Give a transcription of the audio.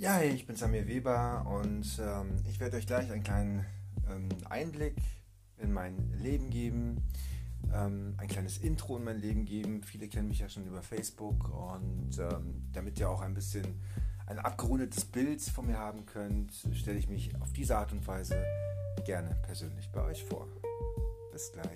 Ja, hey, ich bin Samir Weber und ähm, ich werde euch gleich einen kleinen ähm, Einblick in mein Leben geben, ähm, ein kleines Intro in mein Leben geben. Viele kennen mich ja schon über Facebook und ähm, damit ihr auch ein bisschen ein abgerundetes Bild von mir haben könnt, stelle ich mich auf diese Art und Weise gerne persönlich bei euch vor. Bis gleich.